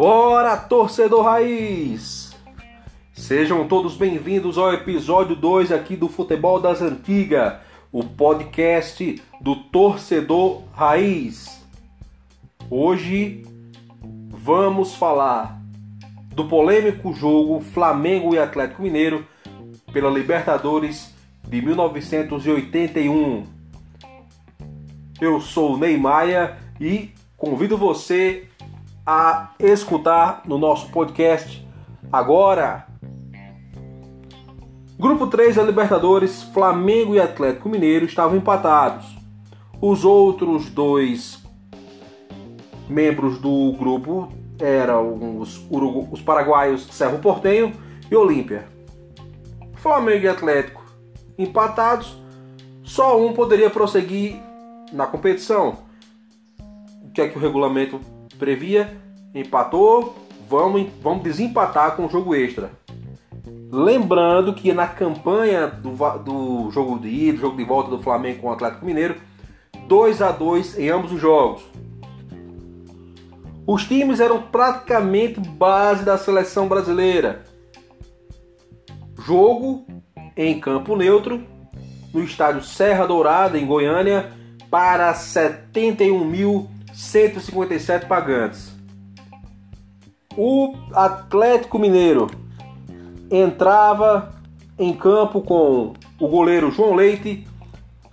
Bora, torcedor raiz! Sejam todos bem-vindos ao episódio 2 aqui do Futebol das Antigas, o podcast do torcedor raiz. Hoje vamos falar do polêmico jogo Flamengo e Atlético Mineiro pela Libertadores de 1981. Eu sou o Neymar e convido você a escutar no nosso podcast agora. Grupo 3 da Libertadores, Flamengo e Atlético Mineiro estavam empatados. Os outros dois membros do grupo eram os, os paraguaios Cerro Portenho e Olímpia. Flamengo e Atlético empatados, só um poderia prosseguir na competição. O que é que o regulamento previa? Empatou, vamos, vamos desempatar com o jogo extra. Lembrando que na campanha do, do jogo de ida, jogo de volta do Flamengo com o Atlético Mineiro, 2 a 2 em ambos os jogos. Os times eram praticamente base da seleção brasileira. Jogo em campo neutro, no estádio Serra Dourada, em Goiânia, para 71.157 pagantes. O Atlético Mineiro entrava em campo com o goleiro João Leite,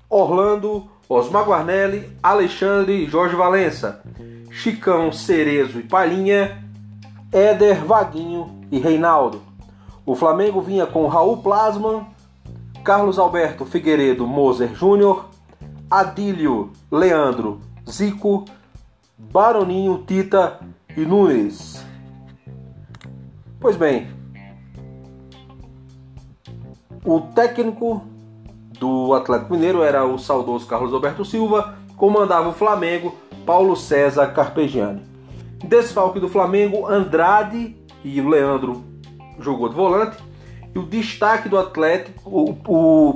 Orlando, Osmar Guarnelli, Alexandre e Jorge Valença, Chicão, Cerezo e Palhinha, Éder, Vaguinho e Reinaldo. O Flamengo vinha com Raul Plasman, Carlos Alberto Figueiredo Moser Júnior, Adílio Leandro Zico, Baroninho Tita e Nunes. Pois bem, o técnico do Atlético Mineiro era o saudoso Carlos Alberto Silva, comandava o Flamengo Paulo César Carpegiani. Desfalque do Flamengo, Andrade e Leandro jogou de volante. E o destaque do Atlético, o, o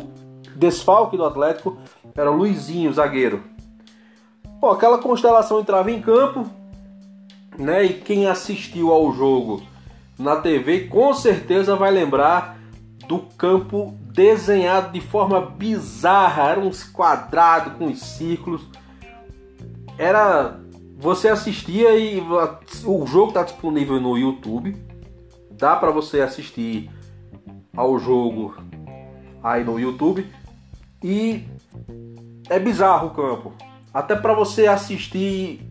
desfalque do Atlético era o Luizinho, zagueiro. Bom, aquela constelação entrava em campo, né? E quem assistiu ao jogo na TV com certeza vai lembrar do campo desenhado de forma bizarra, eram uns quadrados com os círculos. Era você assistia e o jogo está disponível no YouTube. Dá para você assistir ao jogo aí no YouTube e é bizarro o campo. Até para você assistir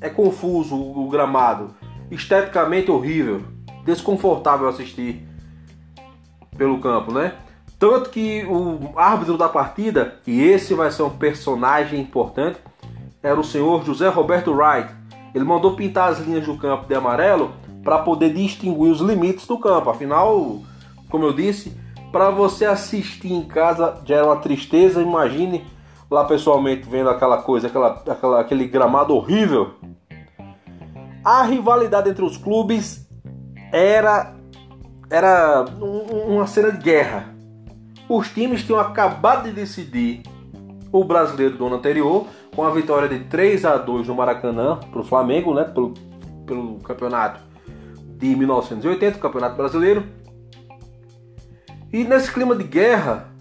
é confuso o gramado, esteticamente horrível, desconfortável assistir pelo campo, né? Tanto que o árbitro da partida, e esse vai ser um personagem importante, era o senhor José Roberto Wright. Ele mandou pintar as linhas do campo de amarelo para poder distinguir os limites do campo. Afinal, como eu disse, para você assistir em casa já era uma tristeza. Imagine lá pessoalmente vendo aquela coisa, aquela, aquela, aquele gramado horrível. A rivalidade entre os clubes era era uma cena de guerra. Os times tinham acabado de decidir o brasileiro do ano anterior, com a vitória de 3 a 2 no Maracanã para o Flamengo, né, pelo, pelo campeonato de 1980, Campeonato Brasileiro. E nesse clima de guerra,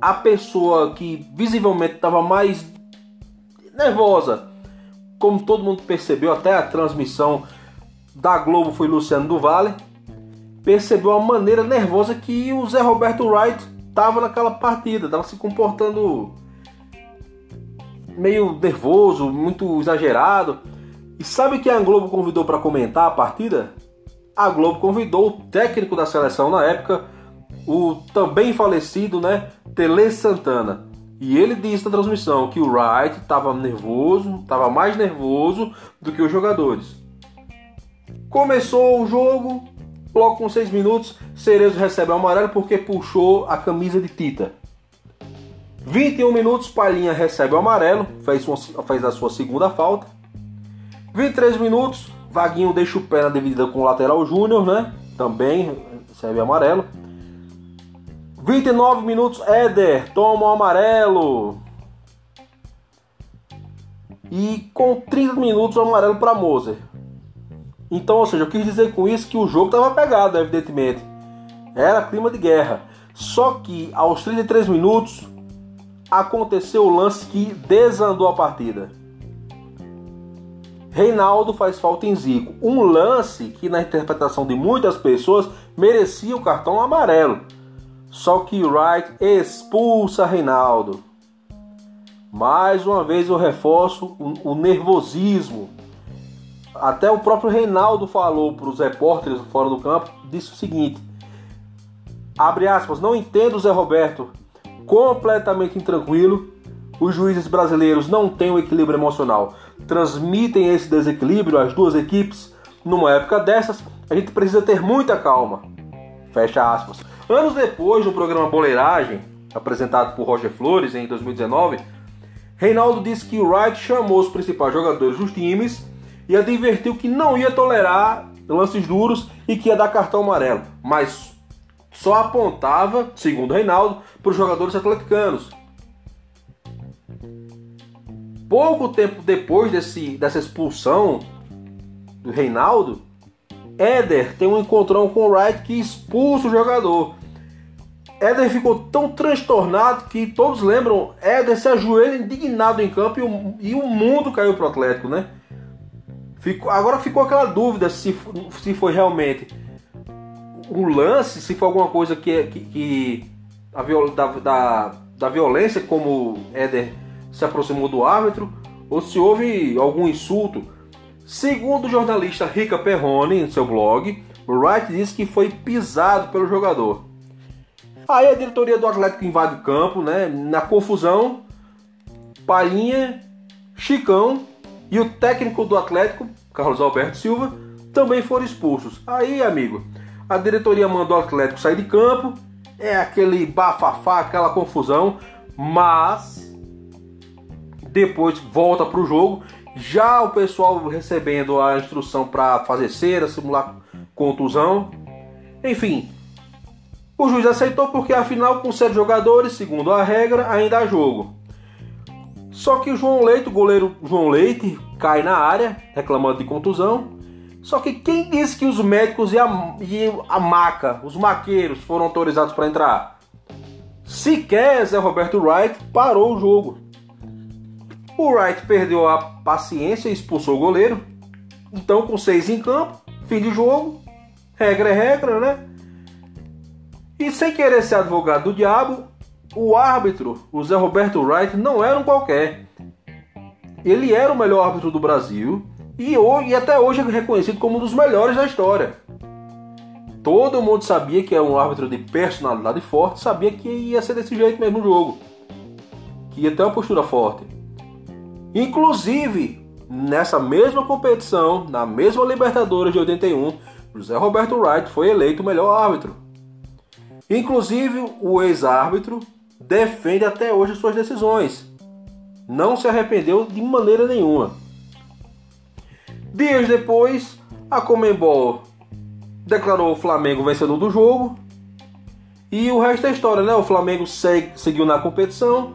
a pessoa que visivelmente estava mais nervosa, como todo mundo percebeu, até a transmissão da Globo foi Luciano do Vale, percebeu a maneira nervosa que o Zé Roberto Wright estava naquela partida, estava se comportando meio nervoso, muito exagerado. E sabe quem a Globo convidou para comentar a partida? A Globo convidou o técnico da seleção na época, o também falecido, né, Tele Santana. E ele disse na transmissão que o Wright estava nervoso, estava mais nervoso do que os jogadores. Começou o jogo, Logo com 6 minutos, Cerezo recebe o amarelo porque puxou a camisa de Tita. 21 minutos, Palhinha recebe o amarelo, fez, fez a sua segunda falta. 23 minutos, Vaguinho deixa o pé na dividida com o lateral Júnior, né? Também recebe amarelo. 29 minutos, Éder toma o amarelo. E com 30 minutos, o amarelo para Moser. Então, ou seja, eu quis dizer com isso que o jogo estava pegado, evidentemente. Era clima de guerra. Só que aos 33 minutos aconteceu o lance que desandou a partida. Reinaldo faz falta em Zico. Um lance que, na interpretação de muitas pessoas, merecia o cartão amarelo. Só que Wright expulsa Reinaldo. Mais uma vez eu reforço o, o nervosismo. Até o próprio Reinaldo falou para os repórteres fora do campo, disse o seguinte: abre aspas, não entendo o Zé Roberto, completamente intranquilo. Os juízes brasileiros não têm o equilíbrio emocional, transmitem esse desequilíbrio às duas equipes. Numa época dessas, a gente precisa ter muita calma. Fecha aspas. Anos depois, no programa Boleiragem, apresentado por Roger Flores em 2019, Reinaldo disse que Wright chamou os principais jogadores dos times e advertiu que não ia tolerar lances duros e que ia dar cartão amarelo, mas só apontava, segundo Reinaldo, para os jogadores atleticanos. Pouco tempo depois desse, dessa expulsão do Reinaldo, Éder tem um encontrão com o Wright que expulsa o jogador. Éder ficou tão transtornado que todos lembram, Éder se ajoelha indignado em campo e o, e o mundo caiu pro Atlético, né? Ficou, agora ficou aquela dúvida se, se foi realmente um lance, se foi alguma coisa que, que, que a viol, da, da, da violência, como Éder se aproximou do árbitro, ou se houve algum insulto. Segundo o jornalista Rica Perrone, em seu blog, Wright disse que foi pisado pelo jogador. Aí a diretoria do Atlético invade o campo, né? Na confusão, Palhinha, Chicão e o técnico do Atlético, Carlos Alberto Silva, também foram expulsos. Aí, amigo, a diretoria mandou o Atlético sair de campo, é aquele bafafá, aquela confusão, mas depois volta para o jogo. Já o pessoal recebendo a instrução para fazer cera, simular contusão. Enfim, o juiz aceitou porque afinal com sete jogadores, segundo a regra, ainda há jogo. Só que o João Leite, o goleiro João Leite, cai na área reclamando de contusão. Só que quem disse que os médicos e a, e a maca, os maqueiros, foram autorizados para entrar? Sequer Zé Roberto Wright parou o jogo. O Wright perdeu a paciência e expulsou o goleiro. Então, com seis em campo, fim de jogo, regra é regra, né? E sem querer ser advogado do diabo, o árbitro, o Zé Roberto Wright, não era um qualquer. Ele era o melhor árbitro do Brasil e, hoje, e até hoje é reconhecido como um dos melhores da história. Todo mundo sabia que é um árbitro de personalidade forte, sabia que ia ser desse jeito mesmo no jogo. Que ia ter uma postura forte. Inclusive, nessa mesma competição, na mesma Libertadores de 81, José Roberto Wright foi eleito o melhor árbitro. Inclusive, o ex-árbitro defende até hoje suas decisões. Não se arrependeu de maneira nenhuma. Dias depois, a Comembol declarou o Flamengo vencedor do jogo. E o resto é história, né? O Flamengo segue, seguiu na competição,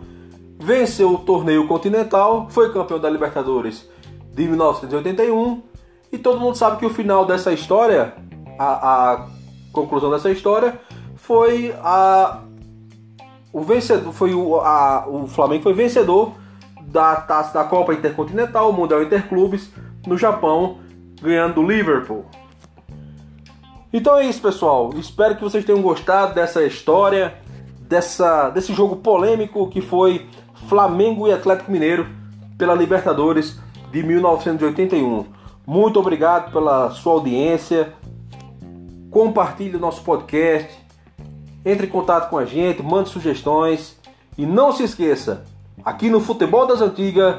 venceu o torneio continental, foi campeão da Libertadores de 1981. E todo mundo sabe que o final dessa história, a, a conclusão dessa história, foi a o vencedor foi o, a, o Flamengo foi vencedor da taça da Copa Intercontinental, Mundial Interclubes no Japão, ganhando do Liverpool. Então é isso, pessoal. Espero que vocês tenham gostado dessa história, dessa, desse jogo polêmico que foi Flamengo e Atlético Mineiro pela Libertadores de 1981. Muito obrigado pela sua audiência. Compartilhe o nosso podcast entre em contato com a gente, mande sugestões e não se esqueça, aqui no Futebol das Antigas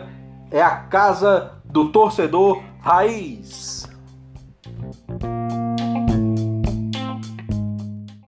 é a casa do torcedor raiz.